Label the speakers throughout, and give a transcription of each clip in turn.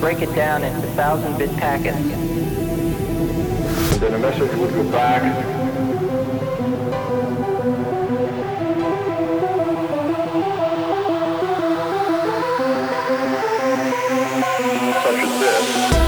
Speaker 1: break it down into thousand-bit packets.
Speaker 2: Then a message would go back. Such as this.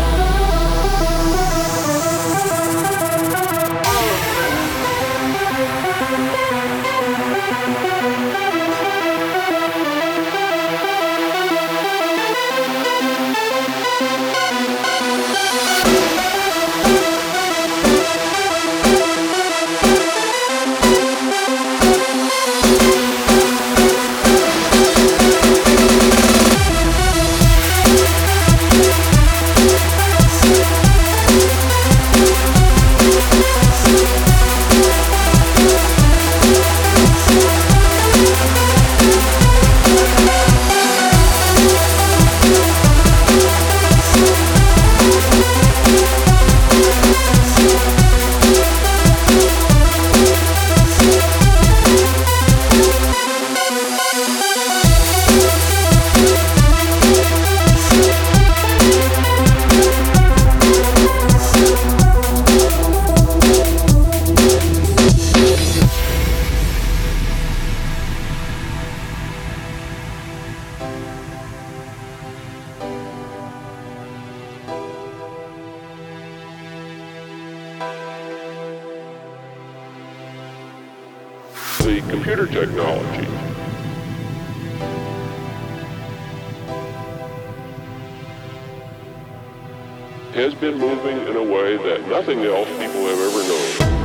Speaker 3: Computer technology has been moving in a way that nothing else people have ever known.